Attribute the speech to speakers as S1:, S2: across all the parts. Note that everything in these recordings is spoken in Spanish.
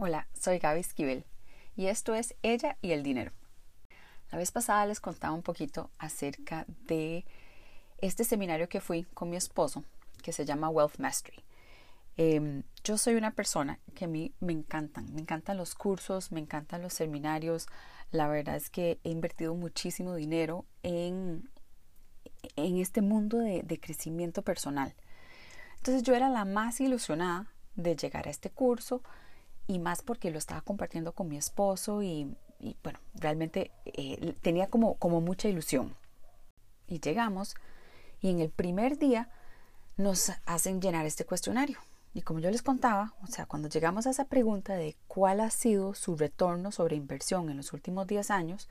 S1: Hola, soy Gaby Esquivel y esto es Ella y el Dinero. La vez pasada les contaba un poquito acerca de este seminario que fui con mi esposo que se llama Wealth Mastery. Em, yo soy una persona que a mí me encantan, me encantan los cursos, me encantan los seminarios. La verdad es que he invertido muchísimo dinero en, en este mundo de, de crecimiento personal. Entonces yo era la más ilusionada de llegar a este curso, y más porque lo estaba compartiendo con mi esposo y, bueno, realmente eh, tenía como, como mucha ilusión. Y llegamos y en el primer día nos hacen llenar este cuestionario. Y como yo les contaba, o sea, cuando llegamos a esa pregunta de cuál ha sido su retorno sobre inversión en los últimos 10 años,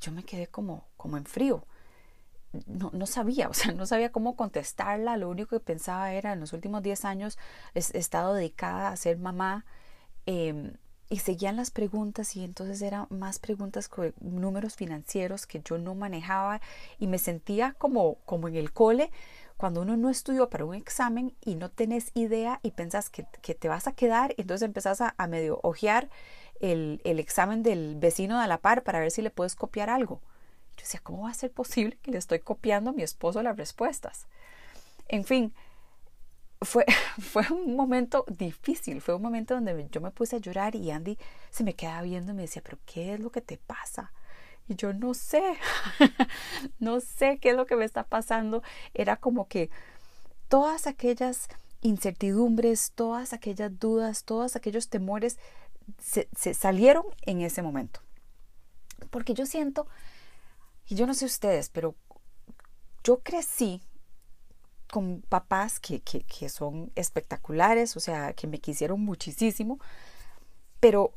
S1: yo me quedé como, como en frío. No, no, sabía, o sea, no sabía cómo contestarla. Lo único que pensaba era, en los últimos 10 años he estado dedicada a ser mamá Em, y seguían las preguntas y entonces eran más preguntas con números financieros que yo no manejaba y me sentía como, como en el cole cuando uno no estudió para un examen y no tenés idea y pensás que, que te vas a quedar, entonces empezás a, a medio ojear el, el, examen del vecino de la par para ver si le puedes copiar algo. Yo decía, ¿cómo va a ser posible que le estoy copiando a mi esposo las respuestas? En fin, fue, fue un momento difícil, fue un momento donde yo me puse a llorar y Andy se me quedaba viendo y me decía, pero ¿qué es lo que te pasa? Y yo no sé, no sé qué es lo que me está pasando. Era como que todas aquellas incertidumbres, todas aquellas dudas, todos aquellos temores se, se salieron en ese momento. Porque yo siento, y yo no sé ustedes, pero yo crecí con papás que, que, son espectaculares, o sea, que me quisieron muchísimo, pero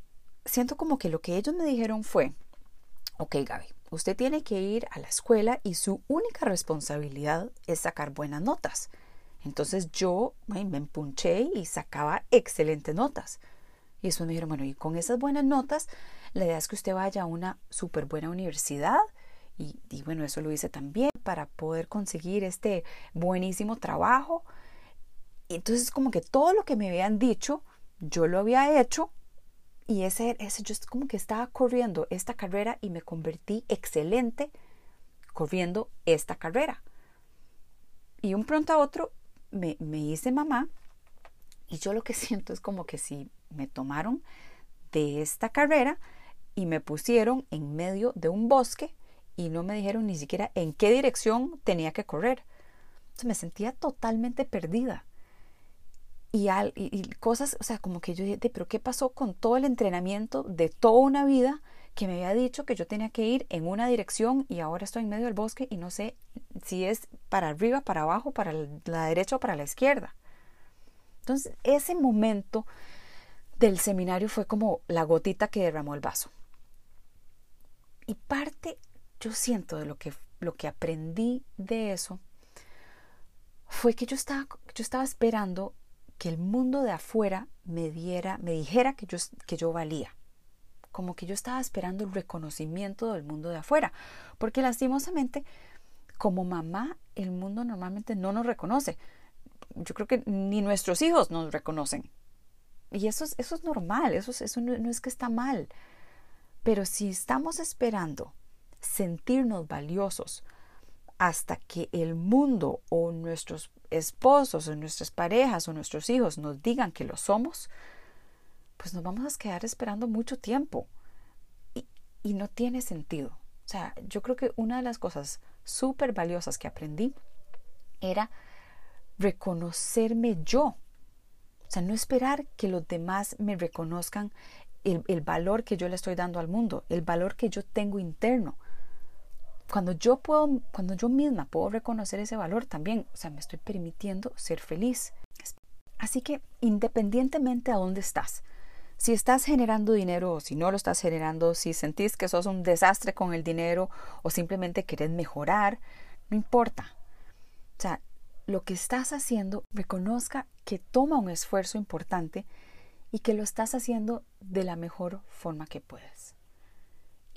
S1: siento como que lo que ellos me dijeron fue, ok Gaby, usted tiene que ir a la escuela y su única responsabilidad es sacar buenas notas. Entonces yo me empunché y sacaba excelentes notas. Y después me dijeron, bueno, y con esas buenas notas, la idea es que usted vaya a una súper buena universidad y, bueno, eso lo hice también para poder conseguir este buenísimo trabajo. Entonces, como que todo lo que me habían dicho, yo lo había hecho y ese, ese yo como que estaba corriendo esta carrera y me convertí excelente corriendo esta carrera. Y un pronto a otro me, me hice mamá y yo lo que siento es como que si me tomaron de esta carrera y me pusieron en medio de un bosque y no me dijeron ni siquiera en qué dirección tenía que correr. Entonces me sentía totalmente perdida. Y, al, y, cosas, o sea, como que yo dije, pero ¿qué pasó con todo el entrenamiento de toda una vida que me había dicho que yo tenía que ir en una dirección y ahora estoy en medio del bosque y no sé si es para arriba, para abajo, para la derecha o para la izquierda? Entonces, ese momento del seminario fue como la gotita que derramó el vaso. Y parte yo siento de lo que, lo que aprendí de eso fue que yo estaba, yo estaba esperando que el mundo de afuera me diera, me dijera que yo, que yo valía. Como que yo estaba esperando el reconocimiento del mundo de afuera. Porque lastimosamente, como mamá, el mundo normalmente no nos reconoce. Yo creo que ni nuestros hijos nos reconocen. Y eso es, eso es normal, eso, eso no es que está mal. Pero si estamos esperando sentirnos valiosos hasta que el mundo o nuestros esposos o nuestras parejas o nuestros hijos nos digan que lo somos, pues nos vamos a quedar esperando mucho tiempo y, y no tiene sentido. O sea, yo creo que una de las cosas súper valiosas que aprendí era reconocerme yo. O sea, no esperar que los demás me reconozcan el, el valor que yo le estoy dando al mundo, el valor que yo tengo interno cuando yo puedo, cuando yo misma puedo reconocer ese valor también, o sea, me estoy permitiendo ser feliz. Así que independientemente a dónde estás, si estás generando dinero o si no lo estás generando, si sentís que sos un desastre con el dinero o simplemente querés mejorar, no importa. O sea, lo que estás haciendo, reconozca que toma un esfuerzo importante y que lo estás haciendo de la mejor forma que puedes.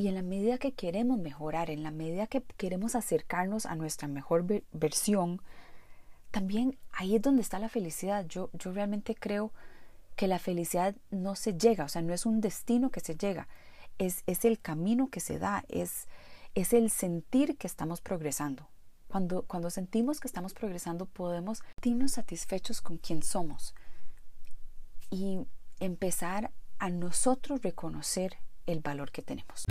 S1: Y en la medida que queremos mejorar, en la medida que queremos acercarnos a nuestra mejor versión, también ahí es donde está la felicidad. Yo, yo realmente creo que la felicidad no se llega, o sea, no es un destino que se llega, es, es el camino que se da, es, es el sentir que estamos progresando. Cuando, cuando sentimos que estamos progresando, podemos sentirnos satisfechos con quien somos y empezar a nosotros reconocer el valor que tenemos.